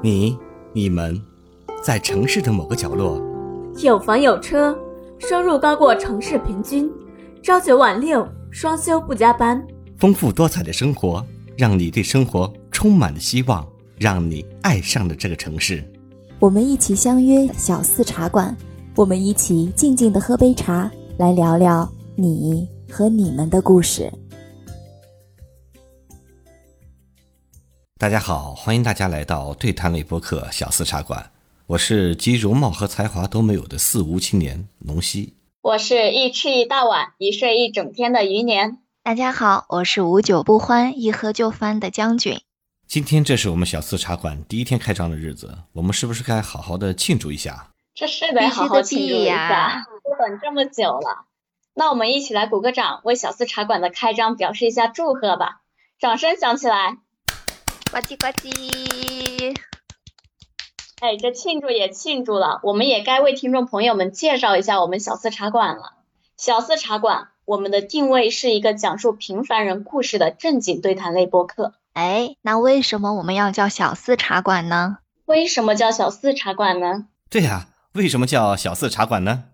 你、你们，在城市的某个角落，有房有车，收入高过城市平均，朝九晚六，双休不加班，丰富多彩的生活，让你对生活充满了希望，让你爱上了这个城市。我们一起相约小四茶馆，我们一起静静的喝杯茶，来聊聊你和你们的故事。大家好，欢迎大家来到对谈类播客小四茶馆，我是集容貌和才华都没有的四无青年龙溪，我是一吃一大碗，一睡一整天的余年。大家好，我是无酒不欢，一喝就翻的将军。今天这是我们小四茶馆第一天开张的日子，我们是不是该好好的庆祝一下？这是得好好庆祝一下，都等这么久了。那我们一起来鼓个掌，为小四茶馆的开张表示一下祝贺吧！掌声响起来。呱唧呱唧！哎，这庆祝也庆祝了，我们也该为听众朋友们介绍一下我们小四茶馆了。小四茶馆，我们的定位是一个讲述平凡人故事的正经对谈类播客。哎，那为什么我们要叫小四茶馆呢？为什么叫小四茶馆呢？对呀，为什么叫小四茶馆呢？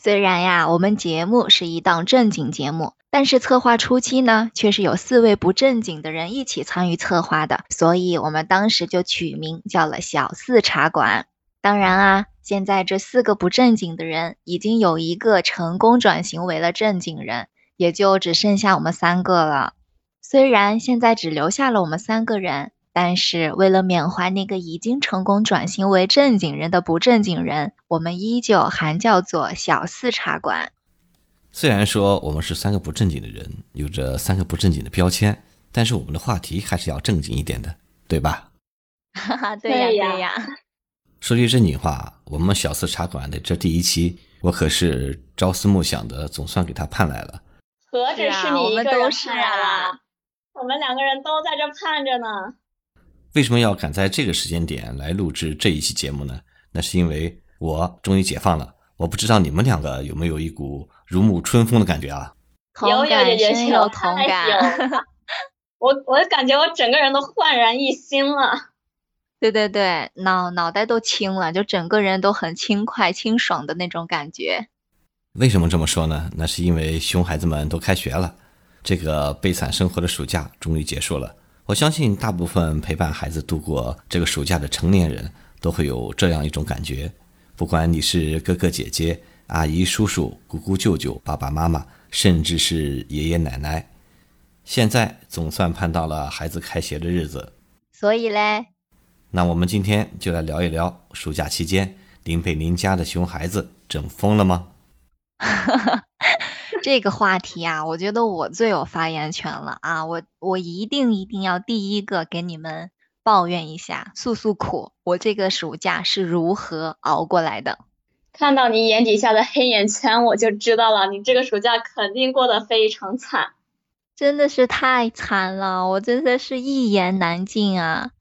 虽然呀，我们节目是一档正经节目。但是策划初期呢，却是有四位不正经的人一起参与策划的，所以我们当时就取名叫了“小四茶馆”。当然啊，现在这四个不正经的人已经有一个成功转型为了正经人，也就只剩下我们三个了。虽然现在只留下了我们三个人，但是为了缅怀那个已经成功转型为正经人的不正经人，我们依旧还叫做“小四茶馆”。虽然说我们是三个不正经的人，有着三个不正经的标签，但是我们的话题还是要正经一点的，对吧？哈哈，对呀对呀。说句正经话，我们小四茶馆的这第一期，我可是朝思暮想的，总算给他盼来了。何止是你一个人盼啊？我们两个人都在这盼着呢。为什么要赶在这个时间点来录制这一期节目呢？那是因为我终于解放了。我不知道你们两个有没有一股如沐春风的感觉啊？有有有有有同感。我我感觉我整个人都焕然一新了。对对对，脑脑袋都清了，就整个人都很轻快、清爽的那种感觉。为什么这么说呢？那是因为熊孩子们都开学了，这个悲惨生活的暑假终于结束了。我相信大部分陪伴孩子度过这个暑假的成年人都会有这样一种感觉。不管你是哥哥姐姐、阿姨叔叔、姑姑舅舅、爸爸妈妈，甚至是爷爷奶奶，现在总算盼到了孩子开学的日子。所以嘞，那我们今天就来聊一聊暑假期间您被您家的熊孩子整疯了吗？这个话题啊，我觉得我最有发言权了啊！我我一定一定要第一个给你们。抱怨一下，诉诉苦，我这个暑假是如何熬过来的？看到你眼底下的黑眼圈，我就知道了，你这个暑假肯定过得非常惨，真的是太惨了，我真的是一言难尽啊。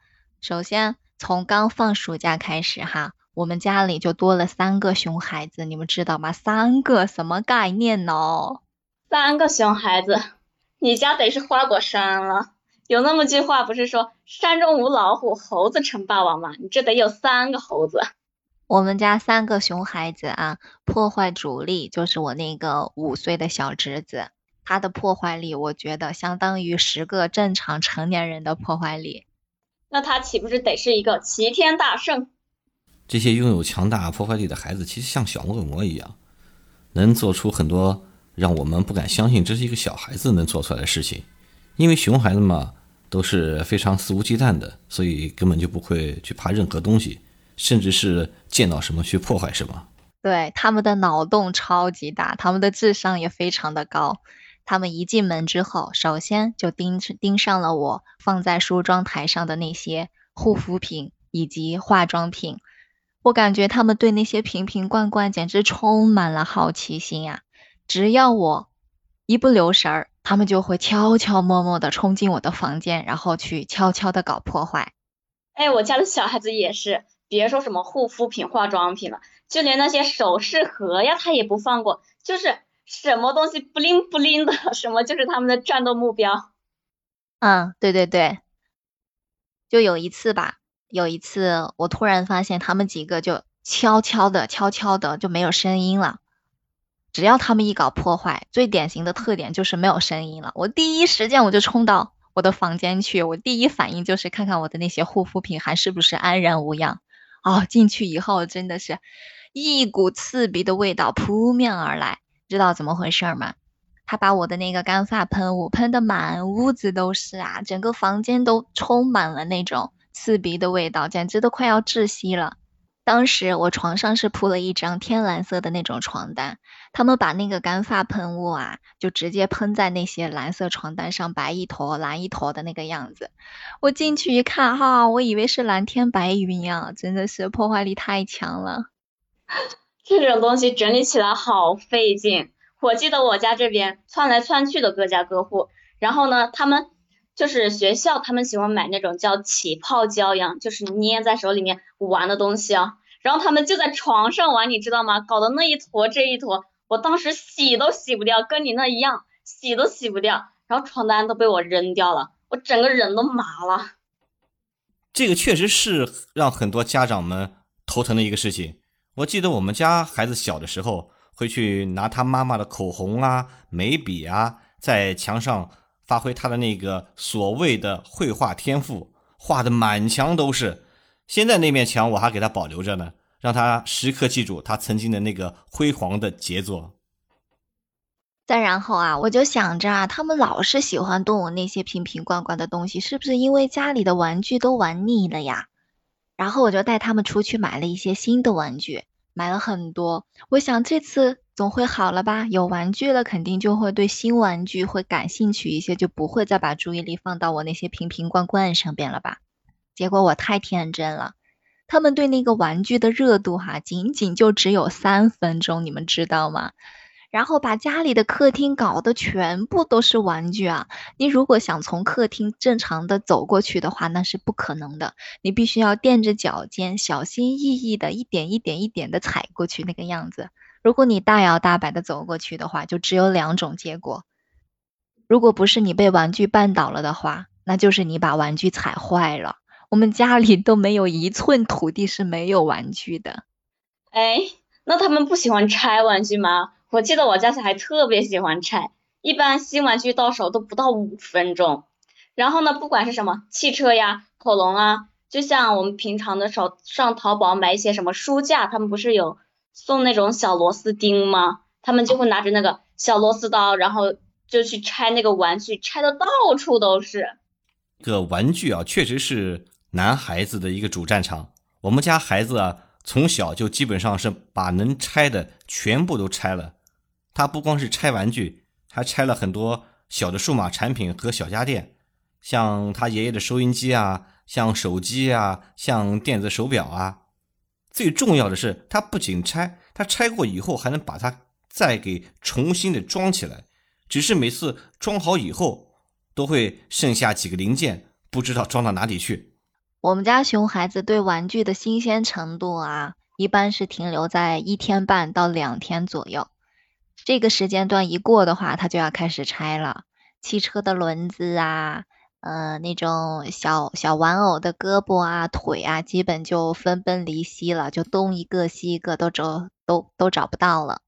首先从刚放暑假开始哈，我们家里就多了三个熊孩子，你们知道吗？三个什么概念呢？三个熊孩子，你家得是花果山了。有那么句话不是说山中无老虎，猴子称霸王吗？你这得有三个猴子。我们家三个熊孩子啊，破坏主力就是我那个五岁的小侄子，他的破坏力我觉得相当于十个正常成年人的破坏力。那他岂不是得是一个齐天大圣？这些拥有强大破坏力的孩子，其实像小恶魔一样，能做出很多让我们不敢相信这是一个小孩子能做出来的事情。因为熊孩子嘛。都是非常肆无忌惮的，所以根本就不会去怕任何东西，甚至是见到什么去破坏什么。对，他们的脑洞超级大，他们的智商也非常的高。他们一进门之后，首先就盯盯上了我放在梳妆台上的那些护肤品以及化妆品。我感觉他们对那些瓶瓶罐罐简直充满了好奇心啊！只要我一不留神儿。他们就会悄悄摸摸的冲进我的房间，然后去悄悄的搞破坏。哎，我家的小孩子也是，别说什么护肤品、化妆品了，就连那些首饰盒呀，他也不放过，就是什么东西不灵不灵的，什么就是他们的战斗目标。嗯，对对对，就有一次吧，有一次，我突然发现他们几个就悄悄的、悄悄的就没有声音了。只要他们一搞破坏，最典型的特点就是没有声音了。我第一时间我就冲到我的房间去，我第一反应就是看看我的那些护肤品还是不是安然无恙。哦，进去以后真的是一股刺鼻的味道扑面而来，知道怎么回事吗？他把我的那个干发喷雾喷得满屋子都是啊，整个房间都充满了那种刺鼻的味道，简直都快要窒息了。当时我床上是铺了一张天蓝色的那种床单，他们把那个干发喷雾啊，就直接喷在那些蓝色床单上，白一坨蓝一坨的那个样子。我进去一看，哈，我以为是蓝天白云呀，真的是破坏力太强了。这种东西整理起来好费劲。我记得我家这边窜来窜去的各家各户，然后呢，他们就是学校，他们喜欢买那种叫起泡胶一样，就是捏在手里面玩的东西啊。然后他们就在床上玩，你知道吗？搞得那一坨这一坨，我当时洗都洗不掉，跟你那一样，洗都洗不掉。然后床单都被我扔掉了，我整个人都麻了。这个确实是让很多家长们头疼的一个事情。我记得我们家孩子小的时候。会去拿他妈妈的口红啊、眉笔啊，在墙上发挥他的那个所谓的绘画天赋，画的满墙都是。现在那面墙我还给他保留着呢，让他时刻记住他曾经的那个辉煌的杰作。再然后啊，我就想着啊，他们老是喜欢动我那些瓶瓶罐罐的东西，是不是因为家里的玩具都玩腻了呀？然后我就带他们出去买了一些新的玩具。买了很多，我想这次总会好了吧？有玩具了，肯定就会对新玩具会感兴趣一些，就不会再把注意力放到我那些瓶瓶罐罐上边了吧？结果我太天真了，他们对那个玩具的热度哈，仅仅就只有三分钟，你们知道吗？然后把家里的客厅搞得全部都是玩具啊！你如果想从客厅正常的走过去的话，那是不可能的。你必须要垫着脚尖，小心翼翼的一点一点一点的踩过去那个样子。如果你大摇大摆的走过去的话，就只有两种结果：如果不是你被玩具绊倒了的话，那就是你把玩具踩坏了。我们家里都没有一寸土地是没有玩具的。哎，那他们不喜欢拆玩具吗？我记得我家小孩特别喜欢拆，一般新玩具到手都不到五分钟。然后呢，不管是什么汽车呀、恐龙啊，就像我们平常的时候上淘宝买一些什么书架，他们不是有送那种小螺丝钉吗？他们就会拿着那个小螺丝刀，然后就去拆那个玩具，拆的到处都是。个玩具啊，确实是男孩子的一个主战场。我们家孩子啊，从小就基本上是把能拆的全部都拆了。他不光是拆玩具，还拆了很多小的数码产品和小家电，像他爷爷的收音机啊，像手机啊，像电子手表啊。最重要的是，它不仅拆，它拆过以后还能把它再给重新的装起来。只是每次装好以后，都会剩下几个零件，不知道装到哪里去。我们家熊孩子对玩具的新鲜程度啊，一般是停留在一天半到两天左右。这个时间段一过的话，他就要开始拆了。汽车的轮子啊，呃，那种小小玩偶的胳膊啊、腿啊，基本就分崩离析了，就东一个西一个都找都都找不到了。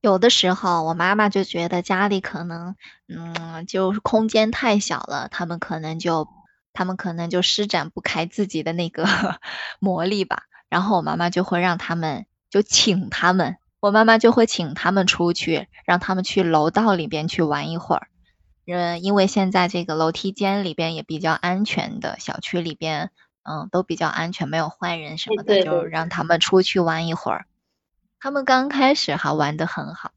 有的时候，我妈妈就觉得家里可能，嗯，就是空间太小了，他们可能就他们可能就施展不开自己的那个 魔力吧。然后我妈妈就会让他们，就请他们。我妈妈就会请他们出去，让他们去楼道里边去玩一会儿。嗯，因为现在这个楼梯间里边也比较安全的，小区里边，嗯，都比较安全，没有坏人什么的，就让他们出去玩一会儿。他们刚开始还玩得很好，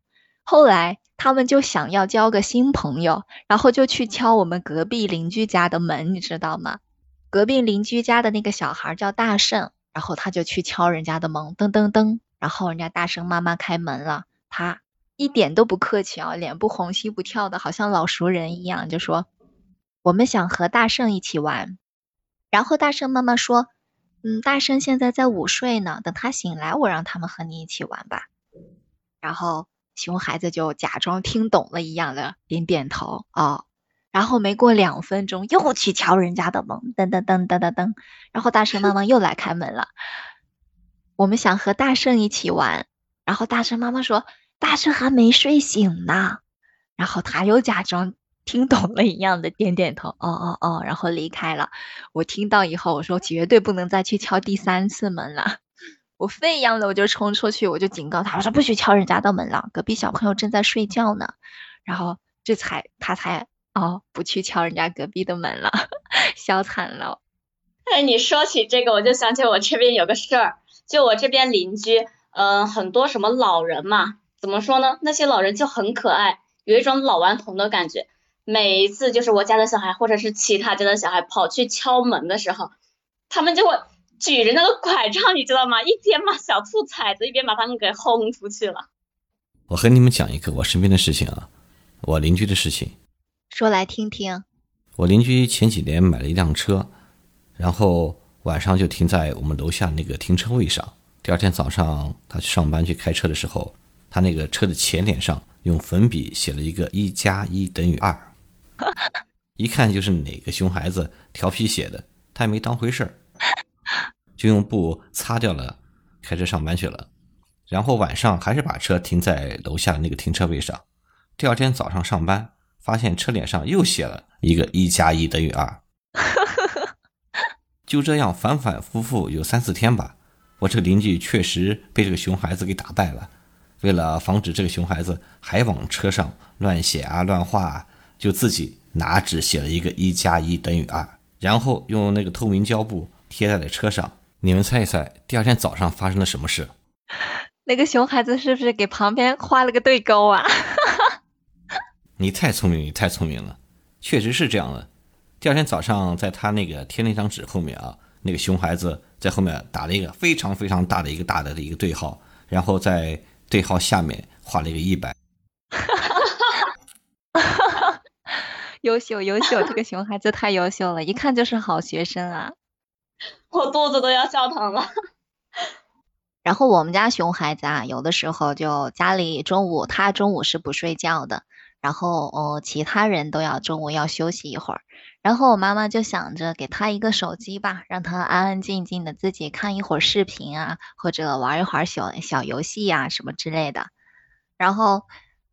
后来他们就想要交个新朋友，然后就去敲我们隔壁邻居家的门，你知道吗？隔壁邻居家的那个小孩叫大圣，然后他就去敲人家的门，噔噔噔。然后人家大圣妈妈开门了，他一点都不客气啊，脸不红心不跳的，好像老熟人一样，就说我们想和大圣一起玩。然后大圣妈妈说，嗯，大圣现在在午睡呢，等他醒来，我让他们和你一起玩吧。然后熊孩子就假装听懂了一样的点点头，哦，然后没过两分钟又去敲人家的门，噔噔噔噔噔噔，然后大圣妈妈又来开门了。我们想和大圣一起玩，然后大圣妈妈说大圣还没睡醒呢，然后他又假装听懂了一样的点点头，哦哦哦，然后离开了。我听到以后，我说绝对不能再去敲第三次门了。我飞一样的我就冲出去，我就警告他，我说不许敲人家的门了，隔壁小朋友正在睡觉呢。然后这才他才哦不去敲人家隔壁的门了，笑惨了。哎，你说起这个，我就想起我这边有个事儿，就我这边邻居，嗯，很多什么老人嘛，怎么说呢？那些老人就很可爱，有一种老顽童的感觉。每一次就是我家的小孩或者是其他家的小孩跑去敲门的时候，他们就会。举着那个拐杖，你知道吗？一边把小兔踩着，一边把他们给轰出去了。我和你们讲一个我身边的事情啊，我邻居的事情。说来听听。我邻居前几年买了一辆车，然后晚上就停在我们楼下那个停车位上。第二天早上他去上班去开车的时候，他那个车的前脸上用粉笔写了一个一加一等于二，一看就是哪个熊孩子调皮写的，他也没当回事儿。就用布擦掉了，开车上班去了。然后晚上还是把车停在楼下的那个停车位上。第二天早上上班，发现车脸上又写了一个一加一等于二。就这样反反复复有三四天吧。我这个邻居确实被这个熊孩子给打败了。为了防止这个熊孩子还往车上乱写啊乱画啊，就自己拿纸写了一个一加一等于二，然后用那个透明胶布贴在了车上。你们猜一猜，第二天早上发生了什么事？那个熊孩子是不是给旁边画了个对勾啊？你太聪明，你太聪明了，确实是这样的。第二天早上，在他那个贴那张纸后面啊，那个熊孩子在后面打了一个非常非常大的一个大的的一个对号，然后在对号下面画了一个一百。优秀优秀，这个熊孩子太优秀了，一看就是好学生啊。我肚子都要笑疼了。然后我们家熊孩子啊，有的时候就家里中午他中午是不睡觉的，然后哦其他人都要中午要休息一会儿，然后我妈妈就想着给他一个手机吧，让他安安静静的自己看一会儿视频啊，或者玩一会儿小小游戏呀什么之类的。然后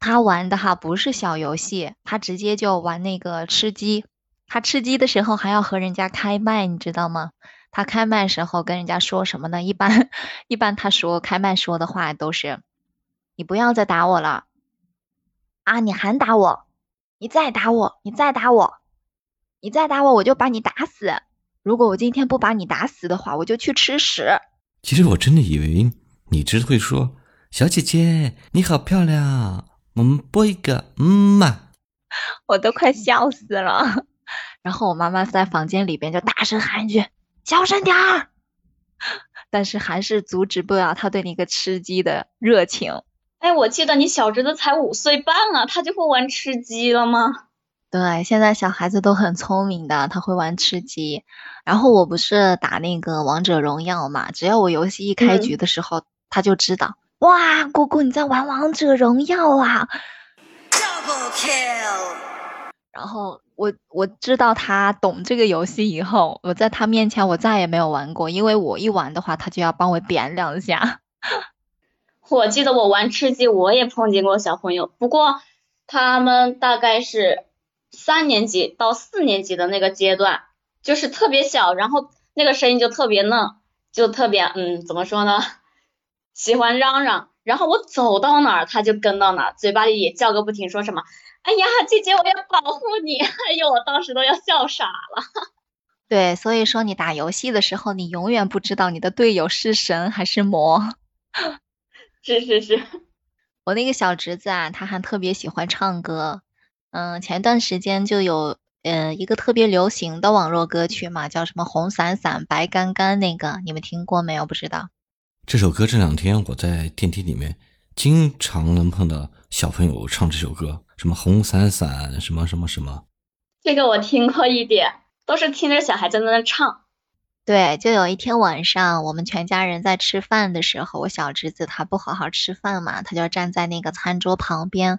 他玩的哈不是小游戏，他直接就玩那个吃鸡。他吃鸡的时候还要和人家开麦，你知道吗？他开麦时候跟人家说什么呢？一般 一般他说开麦说的话都是：“你不要再打我了啊！你还打我？你再打我？你再打我？你再打我，我就把你打死！如果我今天不把你打死的话，我就去吃屎！”其实我真的以为你只会说：“小姐姐你好漂亮，我们播一个嗯嘛。”我都快笑死了。然后我妈妈在房间里边就大声喊一句。小声点儿，但是还是阻止不了他对那个吃鸡的热情。哎，我记得你小侄子才五岁半啊，他就会玩吃鸡了吗？对，现在小孩子都很聪明的，他会玩吃鸡。然后我不是打那个王者荣耀嘛，只要我游戏一开局的时候，他就知道，哇，姑姑你在玩王者荣耀啊！Double kill。然后。我我知道他懂这个游戏以后，我在他面前我再也没有玩过，因为我一玩的话，他就要帮我点两下。我记得我玩吃鸡，我也碰见过小朋友，不过他们大概是三年级到四年级的那个阶段，就是特别小，然后那个声音就特别嫩，就特别嗯，怎么说呢？喜欢嚷嚷，然后我走到哪儿他就跟到哪儿，嘴巴里也叫个不停，说什么。哎呀，姐姐，我要保护你！哎呦，我当时都要笑傻了。对，所以说你打游戏的时候，你永远不知道你的队友是神还是魔。是 是是，我那个小侄子啊，他还特别喜欢唱歌。嗯，前段时间就有呃一个特别流行的网络歌曲嘛，叫什么“红伞伞，白杆杆”那个，你们听过没有？不知道。这首歌这两天我在电梯里面经常能碰到小朋友唱这首歌。什么红伞伞，什么什么什么，这个我听过一点，都是听着小孩在那唱。对，就有一天晚上，我们全家人在吃饭的时候，我小侄子他不好好吃饭嘛，他就站在那个餐桌旁边，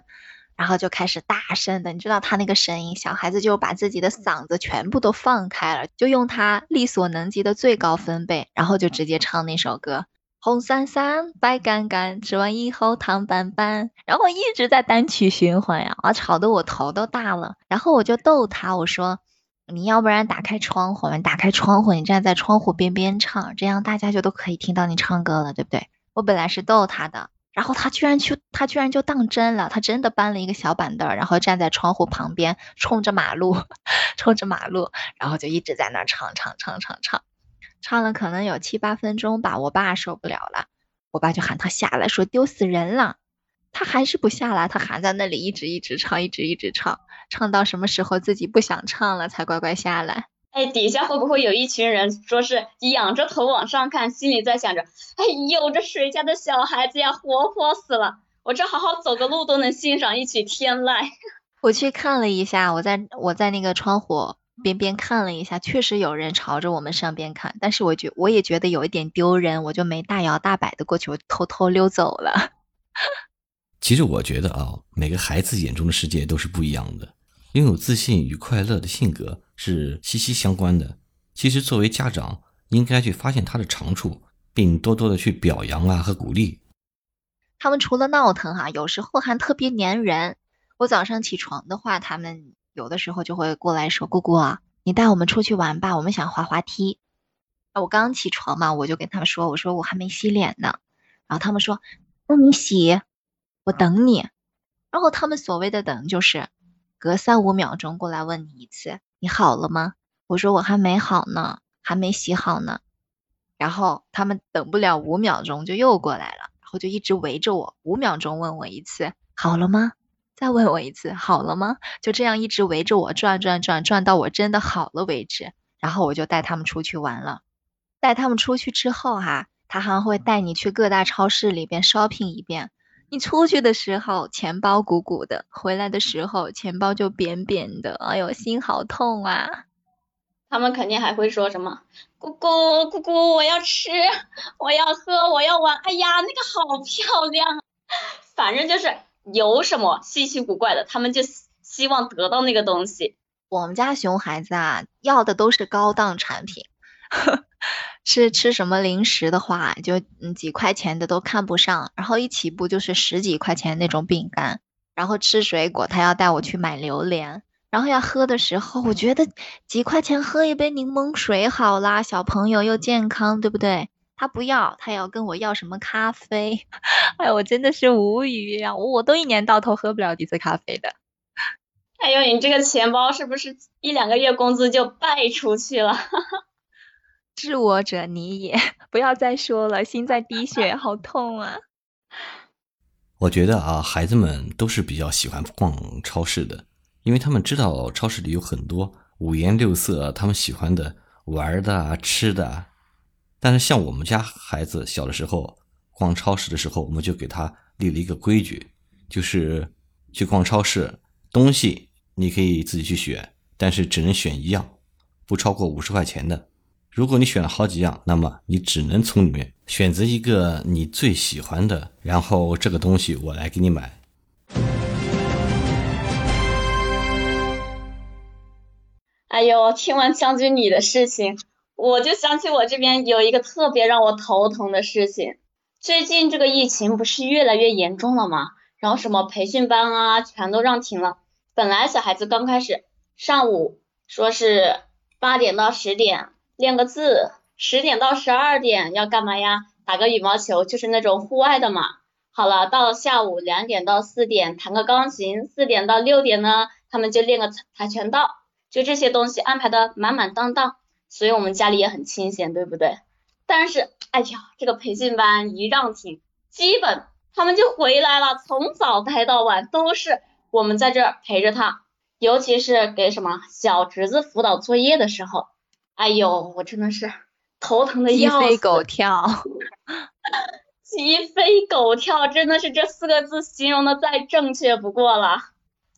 然后就开始大声的，你知道他那个声音，小孩子就把自己的嗓子全部都放开了，就用他力所能及的最高分贝，然后就直接唱那首歌。红伞伞，白杆杆，吃完以后糖拌拌，然后一直在单曲循环呀，啊，吵得我头都大了。然后我就逗他，我说：“你要不然打开窗户，你打开窗户，你站在窗户边边唱，这样大家就都可以听到你唱歌了，对不对？”我本来是逗他的，然后他居然去，他居然就当真了，他真的搬了一个小板凳，然后站在窗户旁边，冲着马路，冲着马路，然后就一直在那唱唱唱唱唱。唱了可能有七八分钟吧，我爸受不了了，我爸就喊他下来，说丢死人了。他还是不下来，他还在那里一直一直唱，一直一直唱，唱到什么时候自己不想唱了才乖乖下来。哎，底下会不会有一群人说是仰着头往上看，心里在想着，哎呦，这谁家的小孩子呀，活泼死了！我这好好走个路都能欣赏一曲天籁。我去看了一下，我在我在那个窗户。边边看了一下，确实有人朝着我们上边看，但是我觉我也觉得有一点丢人，我就没大摇大摆的过去，我偷偷溜走了。其实我觉得啊，每个孩子眼中的世界都是不一样的，拥有自信与快乐的性格是息息相关的。其实作为家长，应该去发现他的长处，并多多的去表扬啊和鼓励。他们除了闹腾哈，有时候还特别粘人。我早上起床的话，他们。有的时候就会过来说：“姑姑啊，你带我们出去玩吧，我们想滑滑梯。”啊，我刚起床嘛，我就跟他们说：“我说我还没洗脸呢。”然后他们说：“那你洗，我等你。”然后他们所谓的等，就是隔三五秒钟过来问你一次：“你好了吗？”我说：“我还没好呢，还没洗好呢。”然后他们等不了五秒钟就又过来了，然后就一直围着我，五秒钟问我一次：“好了吗？”再问我一次，好了吗？就这样一直围着我转转转，转到我真的好了为止。然后我就带他们出去玩了。带他们出去之后哈，他还会带你去各大超市里边 shopping 一遍。你出去的时候钱包鼓鼓的，回来的时候钱包就扁扁的。哎呦，心好痛啊！他们肯定还会说什么：“姑姑，姑姑，我要吃，我要喝，我要玩。”哎呀，那个好漂亮。反正就是。有什么稀奇古怪的，他们就希望得到那个东西。我们家熊孩子啊，要的都是高档产品。吃吃什么零食的话，就几块钱的都看不上，然后一起步就是十几块钱那种饼干。然后吃水果，他要带我去买榴莲。然后要喝的时候，我觉得几块钱喝一杯柠檬水好啦，小朋友又健康，对不对？他不要，他要跟我要什么咖啡？哎，我真的是无语呀！我都一年到头喝不了几次咖啡的。哎呦，你这个钱包是不是一两个月工资就败出去了？知我者你也，不要再说了，心在滴血，好痛啊！我觉得啊，孩子们都是比较喜欢逛超市的，因为他们知道超市里有很多五颜六色他们喜欢的玩的、吃的。但是像我们家孩子小的时候逛超市的时候，我们就给他立了一个规矩，就是去逛超市，东西你可以自己去选，但是只能选一样，不超过五十块钱的。如果你选了好几样，那么你只能从里面选择一个你最喜欢的，然后这个东西我来给你买。哎呦，听完将军你的事情。我就想起我这边有一个特别让我头疼的事情，最近这个疫情不是越来越严重了吗？然后什么培训班啊，全都让停了。本来小孩子刚开始上午说是八点到十点练个字，十点到十二点要干嘛呀？打个羽毛球，就是那种户外的嘛。好了，到下午两点到四点弹个钢琴，四点到六点呢，他们就练个跆拳道，就这些东西安排的满满当当。所以我们家里也很清闲，对不对？但是，哎呀，这个培训班一让停，基本他们就回来了，从早待到晚，都是我们在这儿陪着他。尤其是给什么小侄子辅导作业的时候，哎呦，我真的是头疼的要死。鸡飞狗跳，鸡飞狗跳，真的是这四个字形容的再正确不过了。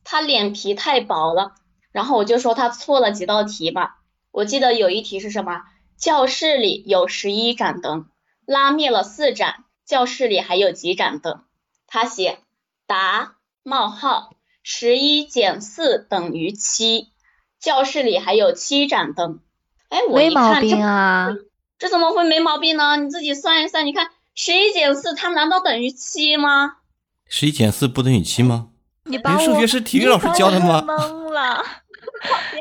他脸皮太薄了，然后我就说他错了几道题吧。我记得有一题是什么？教室里有十一盏灯，拉灭了四盏，教室里还有几盏灯？他写答冒号十一减四等于七，教室里还有七盏灯。哎，我没毛一看这病啊，这怎么会没毛病呢？你自己算一算，你看十一减四，它难道等于七吗？十一减四不等于七吗？你把我数学是体育老师教的吗我懵了，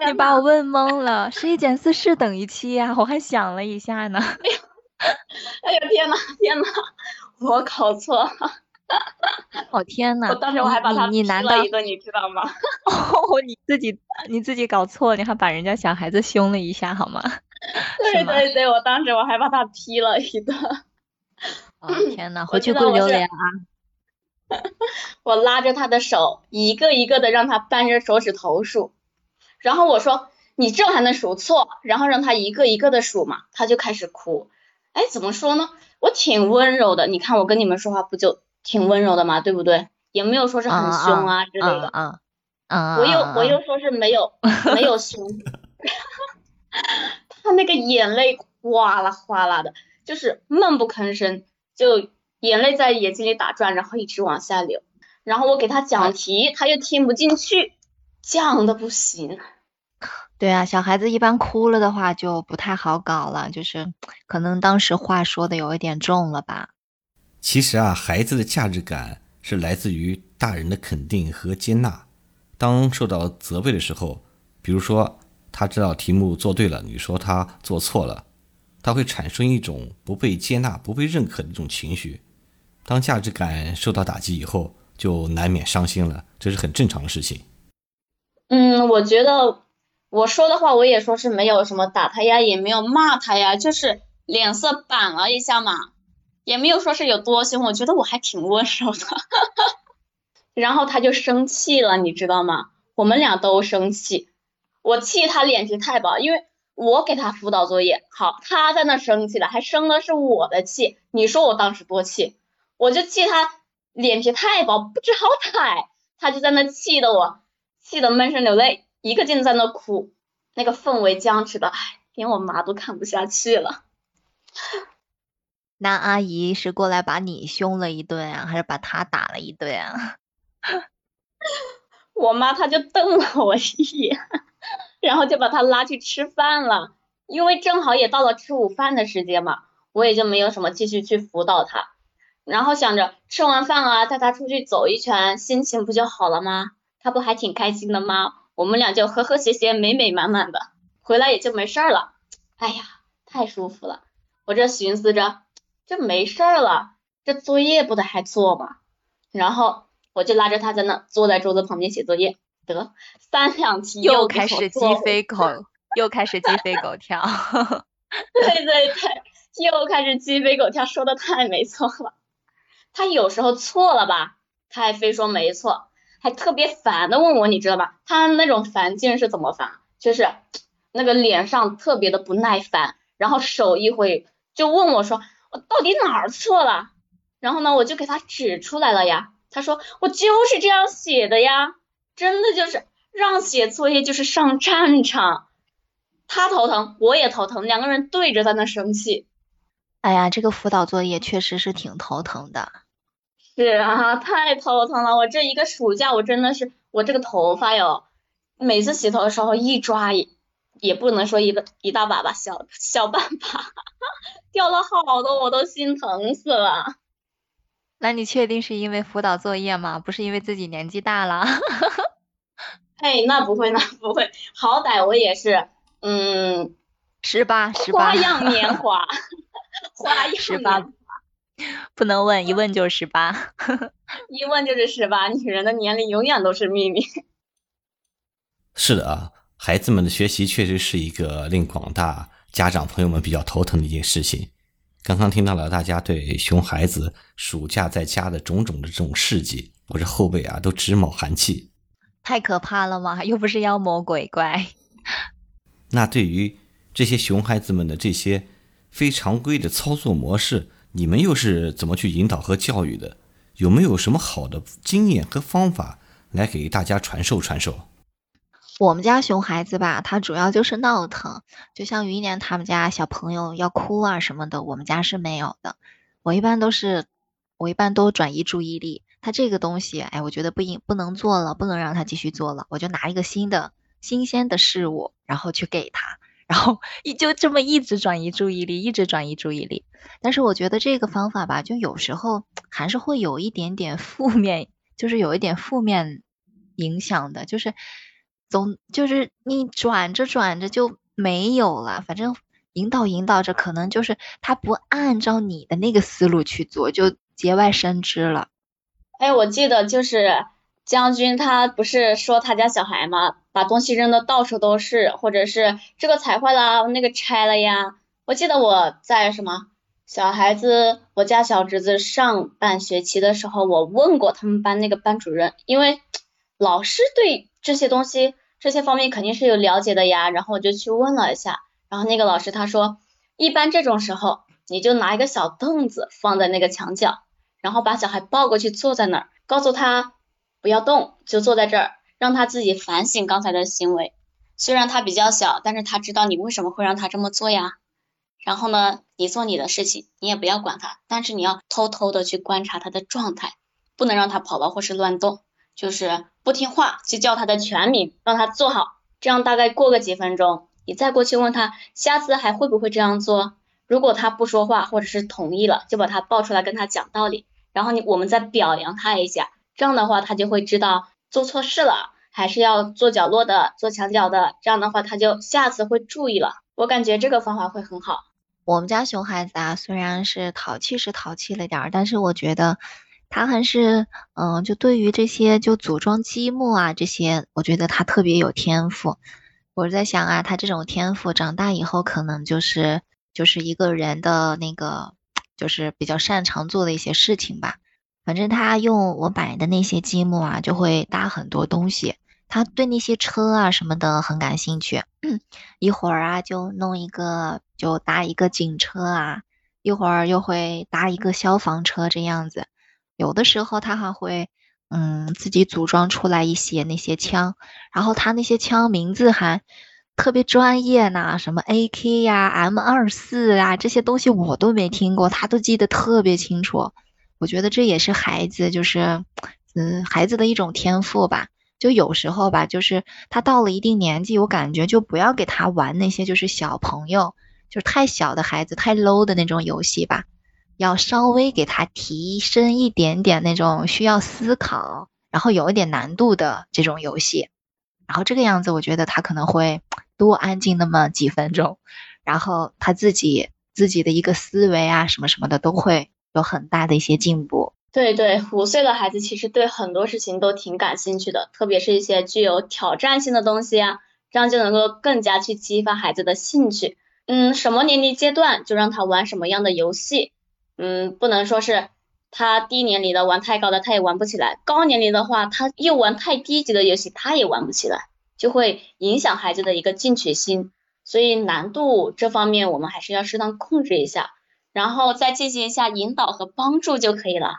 你把我问懵了。十一减四是等于七呀、我还想了一下呢。哎呀天呐天呐，我搞错了，哦天哪，我当时我还把他你你难道一个，你知道吗？哦你自己你自己搞错，你还把人家小孩子凶了一下好吗？对对对，我当时我还把他批了一顿。哦天哪，回去跪榴莲啊！我拉着他的手，一个一个的让他扳着手指头数，然后我说你这还能数错，然后让他一个一个的数嘛，他就开始哭。哎，怎么说呢？我挺温柔的，你看我跟你们说话不就挺温柔的嘛，对不对？也没有说是很凶啊之类的。啊啊，我又嗯我又说是没有没有 凶，他那个眼泪哗啦哗啦的，就是闷不吭声，就眼泪在眼睛里打转，然后一直往下流。然后我给他讲题，他又听不进去，犟的不行。对啊，小孩子一般哭了的话就不太好搞了，就是可能当时话说的有一点重了吧。其实啊，孩子的价值感是来自于大人的肯定和接纳。当受到责备的时候，比如说他知道题目做对了，你说他做错了，他会产生一种不被接纳、不被认可的一种情绪。当价值感受到打击以后，就难免伤心了，这是很正常的事情。嗯，我觉得我说的话，我也说是没有什么打他呀，也没有骂他呀，就是脸色板了一下嘛，也没有说是有多凶，我觉得我还挺温柔的。然后他就生气了，你知道吗？我们俩都生气，我气他脸皮太薄，因为我给他辅导作业，好，他在那生气了，还生的是我的气，你说我当时多气？我就气他脸皮太薄，不知好歹，他就在那气的我。气得闷声流泪，一个劲在那哭，那个氛围僵持的，唉，连我妈都看不下去了。那阿姨是过来把你凶了一顿啊，还是把他打了一顿啊？我妈她就瞪了我一眼，然后就把他拉去吃饭了。因为正好也到了吃午饭的时间嘛，我也就没有什么继续去辅导他。然后想着吃完饭啊，带他出去走一圈，心情不就好了吗？他不还挺开心的吗？我们俩就和和谐谐、美美满满的，回来也就没事儿了。哎呀，太舒服了！我这寻思着，这没事儿了，这作业不得还做吗？然后我就拉着他在那坐在桌子旁边写作业，得三两题又开始鸡飞狗，又开始鸡飞狗跳。对对对，又开始鸡飞狗跳，说的太没错了。他有时候错了吧，他还非说没错，还特别烦的问我，你知道吧？他那种烦劲是怎么烦？就是那个脸上特别的不耐烦，然后手一挥就问我说：“我到底哪儿错了？”然后呢，我就给他指出来了呀。他说：“我就是这样写的呀，真的就是让写作业就是上战场。”他头疼，我也头疼，两个人对着在那生气。哎呀，这个辅导作业确实是挺头疼的。是啊，太头疼了！我这一个暑假，我真的是我这个头发哟，每次洗头的时候一抓也也不能说一个一大把吧，小小半把，掉了好多，我都心疼死了。那你确定是因为辅导作业吗？不是因为自己年纪大了？哎，那不会，那不会，好歹我也是，嗯，十八，十八，花样年华，花样年华，不能问，一问就是十八。一问就是十八，女人的年龄永远都是秘密。是的啊，孩子们的学习确实是一个令广大家长朋友们比较头疼的一件事情。刚刚听到了大家对熊孩子暑假在家的种种的这种事迹，我这后背啊都直冒寒气。太可怕了嘛，又不是妖魔鬼怪。那对于这些熊孩子们的这些非常规的操作模式，你们又是怎么去引导和教育的？有没有什么好的经验和方法来给大家传授传授？我们家熊孩子吧，他主要就是闹腾，就像于年他们家小朋友要哭啊什么的，我们家是没有的。我一般都是，我一般都转移注意力，他这个东西，哎，我觉得不应不能做了，不能让他继续做了，我就拿一个新的、新鲜的事物，然后去给他，然后一就这么一直转移注意力，一直转移注意力。但是我觉得这个方法吧，就有时候还是会有一点点负面，就是有一点负面影响的，就是总就是你转着转着就没有了，反正。引导引导着，可能就是他不按照你的那个思路去做，就节外生枝了。哎，我记得就是将军他不是说他家小孩嘛，把东西扔的到处都是，或者是这个踩坏了，那个拆了呀。我记得我在什么小孩子，我家小侄子上半学期的时候，我问过他们班那个班主任，因为老师对这些东西这些方面肯定是有了解的呀，然后我就去问了一下。然后那个老师他说，一般这种时候，你就拿一个小凳子放在那个墙角，然后把小孩抱过去坐在那儿，告诉他不要动，就坐在这儿，让他自己反省刚才的行为。虽然他比较小，但是他知道你为什么会让他这么做呀。然后呢，你做你的事情，你也不要管他，但是你要偷偷的去观察他的状态，不能让他跑了或是乱动，就是不听话，去叫他的全名，让他坐好，这样大概过个几分钟。你再过去问他，下次还会不会这样做？如果他不说话，或者是同意了，就把他抱出来跟他讲道理，然后你我们再表扬他一下，这样的话他就会知道做错事了，还是要做角落的，做墙角的，这样的话他就下次会注意了。我感觉这个方法会很好。我们家熊孩子啊，虽然是淘气是淘气了点儿，但是我觉得他还是，嗯，就对于这些就组装积木啊这些，我觉得他特别有天赋。我在想啊，他这种天赋长大以后，可能就是就是一个人的那个，就是比较擅长做的一些事情吧。反正他用我买的那些积木啊，就会搭很多东西。他对那些车啊什么的很感兴趣，一会儿啊就弄一个，就搭一个警车啊，一会儿又会搭一个消防车这样子。有的时候他还会。嗯，自己组装出来一些那些枪，然后他那些枪名字还特别专业呢，什么 AK 呀、M 二四啊这些东西我都没听过，他都记得特别清楚。我觉得这也是孩子，就是嗯孩子的一种天赋吧。就有时候吧，就是他到了一定年纪，我感觉就不要给他玩那些就是小朋友，就是太小的孩子太 low 的那种游戏吧。要稍微给他提升一点点那种需要思考，然后有一点难度的这种游戏，然后这个样子，我觉得他可能会多安静那么几分钟，然后他自己自己的一个思维啊什么什么的都会有很大的一些进步。对对，五岁的孩子其实对很多事情都挺感兴趣的，特别是一些具有挑战性的东西啊，这样就能够更加去激发孩子的兴趣。嗯，什么年龄阶段就让他玩什么样的游戏。嗯，不能说是他低年龄的玩太高的，他也玩不起来；高年龄的话，他又玩太低级的游戏，他也玩不起来，就会影响孩子的一个进取心。所以难度这方面我们还是要适当控制一下，然后再进行一下引导和帮助就可以了。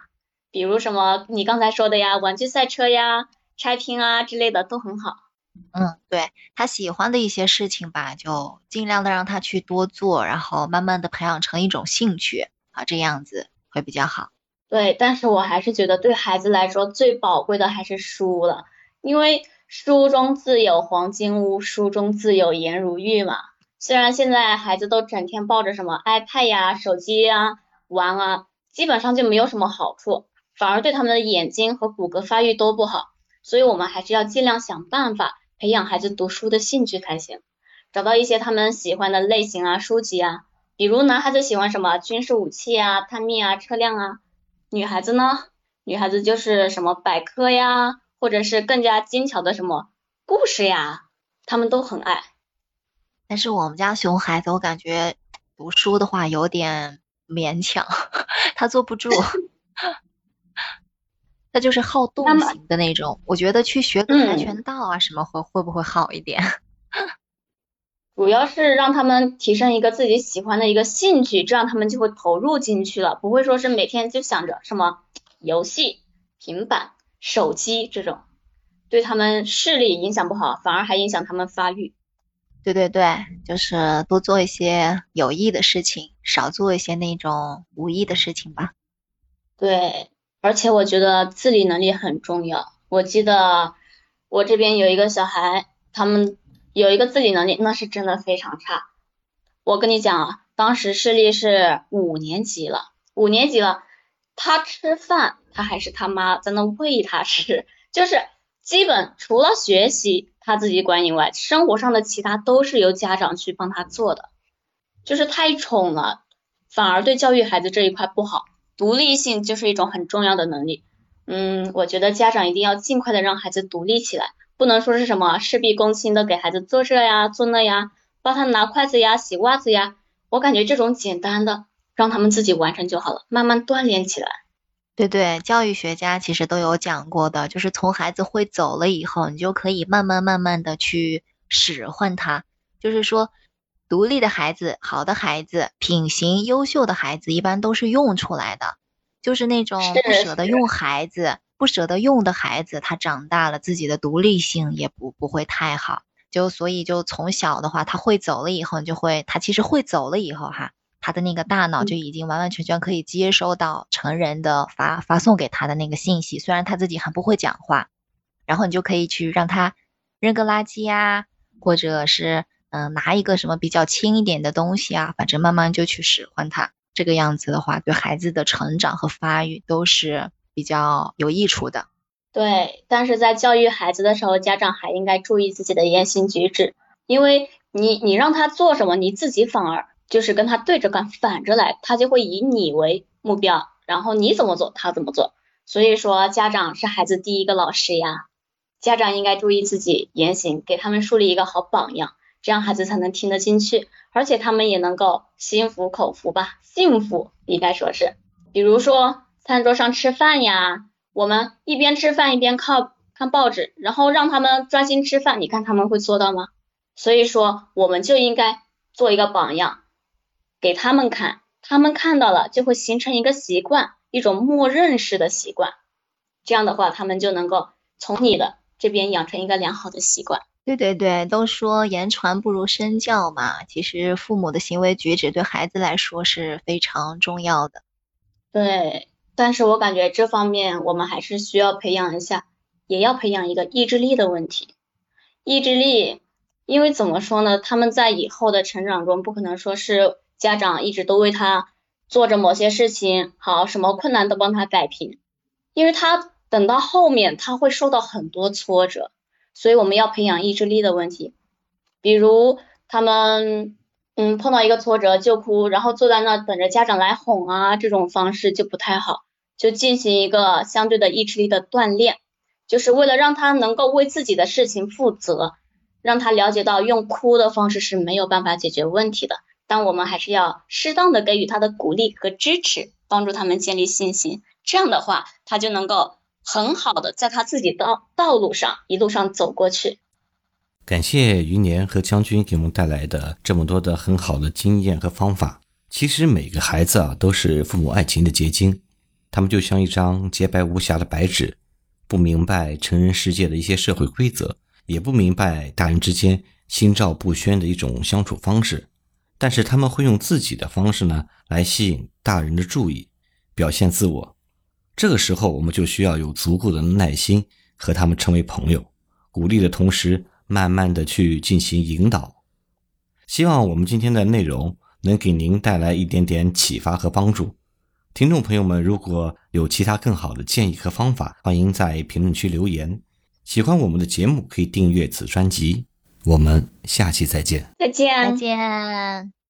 比如什么你刚才说的呀，玩具赛车呀、拆拼啊之类的都很好。嗯，对他喜欢的一些事情吧，就尽量的让他去多做，然后慢慢的培养成一种兴趣。啊，这样子会比较好。对，但是我还是觉得对孩子来说最宝贵的还是书了，因为书中自有黄金屋，书中自有颜如玉嘛。虽然现在孩子都整天抱着什么 iPad 呀、手机呀玩啊，基本上就没有什么好处，反而对他们的眼睛和骨骼发育都不好。所以我们还是要尽量想办法培养孩子读书的兴趣才行，找到一些他们喜欢的类型啊、书籍啊。比如男孩子喜欢什么军事武器啊、探秘啊、车辆啊，女孩子呢？女孩子就是什么百科呀，或者是更加精巧的什么故事呀，他们都很爱。但是我们家熊孩子，我感觉读书的话有点勉强，他坐不住，他就是好动型的那种。我觉得去学个跆拳道啊什么会会不会好一点？主要是让他们提升一个自己喜欢的一个兴趣，这样他们就会投入进去了，不会说是每天就想着什么游戏、平板、手机这种，对他们视力影响不好，反而还影响他们发育。对对对，就是多做一些有益的事情，少做一些那种无益的事情吧。对，而且我觉得自理能力很重要。我记得我这边有一个小孩，他们有一个自理能力，那是真的非常差。我跟你讲啊，当时视力是五年级了，五年级了，他吃饭他还是他妈在那喂他吃，就是基本除了学习他自己管以外，生活上的其他都是由家长去帮他做的，就是太宠了，反而对教育孩子这一块不好。独立性就是一种很重要的能力，嗯，我觉得家长一定要尽快的让孩子独立起来，不能说是什么事必躬亲的给孩子做这呀做那呀。帮他拿筷子呀，洗袜子呀，我感觉这种简单的，让他们自己完成就好了，慢慢锻炼起来。对对，教育学家其实都有讲过的，就是从孩子会走了以后，你就可以慢慢慢慢的去使唤他。就是说，独立的孩子、好的孩子、品行优秀的孩子，一般都是用出来的。就是那种不舍得用孩子、不舍得用的孩子，他长大了自己的独立性也不不会太好。就所以就从小的话，他会走了以后，你就会他其实会走了以后哈，他的那个大脑就已经完完全全可以接收到成人的发发送给他的那个信息，虽然他自己还不会讲话，然后你就可以去让他扔个垃圾呀，或者是嗯拿一个什么比较轻一点的东西啊，反正慢慢就去使唤他，这个样子的话，对孩子的成长和发育都是比较有益处的。对，但是在教育孩子的时候，家长还应该注意自己的言行举止，因为你你让他做什么，你自己反而就是跟他对着干，反着来，他就会以你为目标，然后你怎么做他怎么做。所以说，家长是孩子第一个老师呀，家长应该注意自己言行，给他们树立一个好榜样，这样孩子才能听得进去，而且他们也能够心服口服吧，幸福应该说是，比如说餐桌上吃饭呀。我们一边吃饭一边靠看报纸，然后让他们专心吃饭，你看他们会做到吗？所以说，我们就应该做一个榜样，给他们看，他们看到了就会形成一个习惯，一种默认式的习惯。这样的话，他们就能够从你的这边养成一个良好的习惯。对对对，都说言传不如身教嘛，其实父母的行为举止对孩子来说是非常重要的。对。但是我感觉这方面我们还是需要培养一下，也要培养一个意志力的问题。意志力，因为怎么说呢？他们在以后的成长中，不可能说是家长一直都为他做着某些事情，好，什么困难都帮他摆平，因为他等到后面他会受到很多挫折，所以我们要培养意志力的问题。比如他们。嗯，碰到一个挫折就哭，然后坐在那等着家长来哄啊，这种方式就不太好。就进行一个相对的意志力的锻炼，就是为了让他能够为自己的事情负责，让他了解到用哭的方式是没有办法解决问题的。但我们还是要适当的给予他的鼓励和支持，帮助他们建立信心。这样的话，他就能够很好的在他自己道道路上一路上走过去。感谢余年和将军给我们带来的这么多的很好的经验和方法。其实每个孩子啊都是父母爱情的结晶，他们就像一张洁白无瑕的白纸，不明白成人世界的一些社会规则，也不明白大人之间心照不宣的一种相处方式。但是他们会用自己的方式呢来吸引大人的注意，表现自我。这个时候我们就需要有足够的耐心和他们成为朋友，鼓励的同时。慢慢的去进行引导，希望我们今天的内容能给您带来一点点启发和帮助。听众朋友们，如果有其他更好的建议和方法，欢迎在评论区留言。喜欢我们的节目，可以订阅此专辑。我们下期再见。再见，再见。